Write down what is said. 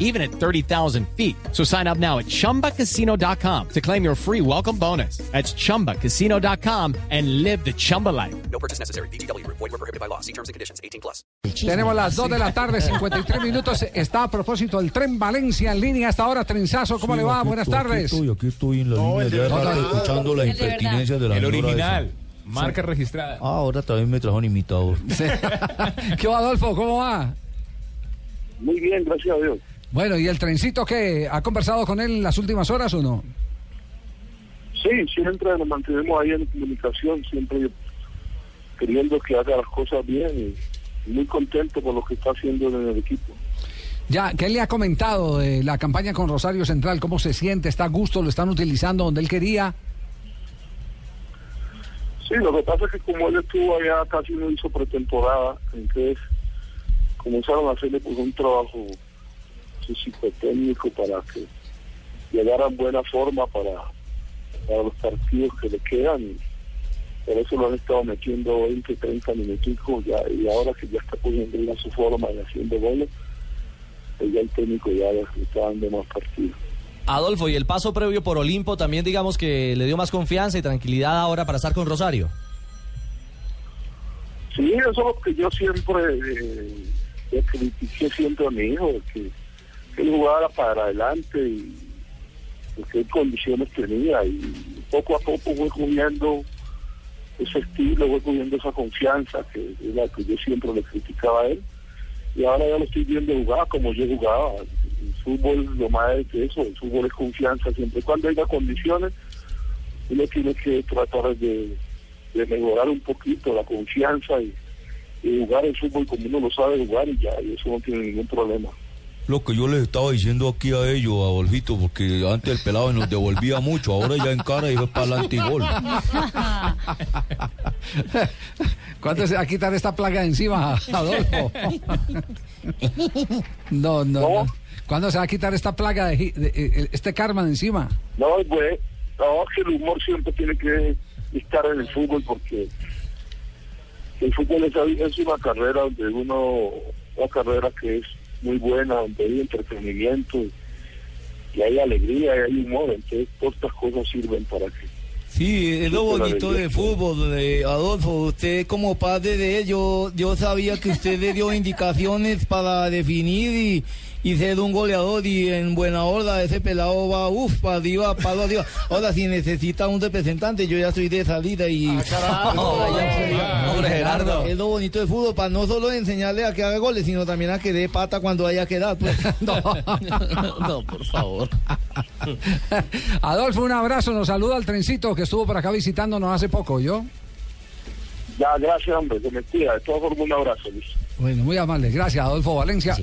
even at 30,000 feet. So sign up now at chumbacasino.com to claim your free welcome bonus. That's chumbacasino.com and live the Chumba life. No purchase necessary. BGW. Void were prohibited by law. See terms and conditions. 18 plus. Tenemos las 2 de la tarde, 53 minutos. Está a propósito el tren Valencia en línea hasta ahora. Trenzazo, ¿cómo le va? aquí Buenas tardes. Aquí estoy, aquí estoy en la línea de rato escuchando la El de verdad. impertinencia de la El original, esa. marca registrada. Ah, ahora también me trajo un imitador. ¿Qué va, Adolfo? ¿Cómo va? Muy bien, gracias a Dios. Bueno, ¿y el trencito qué? ¿Ha conversado con él en las últimas horas o no? Sí, siempre nos mantenemos ahí en comunicación, siempre queriendo que haga las cosas bien y muy contento por lo que está haciendo en el equipo. Ya, ¿qué le ha comentado de la campaña con Rosario Central? ¿Cómo se siente? ¿Está a gusto? ¿Lo están utilizando donde él quería? Sí, lo que pasa es que como él estuvo allá casi no hizo pretemporada, entonces comenzaron a hacerle pues, un trabajo su psicotécnico para que llegara en buena forma para, para los partidos que le quedan por eso lo han estado metiendo 20, 30 minutos ya, y ahora que ya está pudiendo ir a su forma y haciendo goles, pues ya el técnico ya le está dando más partidos. Adolfo, y el paso previo por Olimpo también digamos que le dio más confianza y tranquilidad ahora para estar con Rosario. Sí, eso es lo que yo siempre eh, critiqué siempre a mi hijo, que, que él jugara para adelante y qué condiciones tenía y poco a poco fue cogiendo ese estilo, fue cogiendo esa confianza que es la que yo siempre le criticaba a él y ahora ya lo estoy viendo jugar como yo jugaba. El fútbol lo más es eso, el fútbol es confianza, siempre cuando haya condiciones uno tiene que tratar de, mejorar un poquito la confianza y jugar el fútbol como uno lo sabe jugar y ya, y eso no tiene ningún problema. Lo que yo les estaba diciendo aquí a ellos, Adolfito, porque antes el pelado nos devolvía mucho, ahora ya encara y va para adelante y gol. ¿Cuándo se va a quitar esta plaga de encima, Adolfo? No, no, no. ¿Cuándo se va a quitar esta plaga de, de- de- este karma de encima? No, pues, no, que el humor siempre tiene que estar en el fútbol porque el fútbol es, es una carrera donde uno, una carrera que es muy buena, donde hay entretenimiento y hay alegría y hay humor, entonces todas estas cosas sirven para que Sí, es lo bonito pero- de fútbol, de Adolfo. Usted como padre de él, yo, yo sabía que usted le dio indicaciones para definir y, y ser un goleador y en buena hora ese pelado va, uff, para arriba, para arriba. Ahora, si necesita un representante, yo ya estoy de salida y... Hombre, Gerardo. Es lo bonito de fútbol, para no solo enseñarle a que haga goles, sino también a que dé pata cuando haya que dar. Pues. no, por favor. Adolfo, un abrazo, nos saluda al trencito que estuvo por acá visitándonos hace poco, ¿yo? ya, gracias hombre, se me cuida, de todas formas un abrazo, Luis. Bueno, muy amable. Gracias, Adolfo Valencia.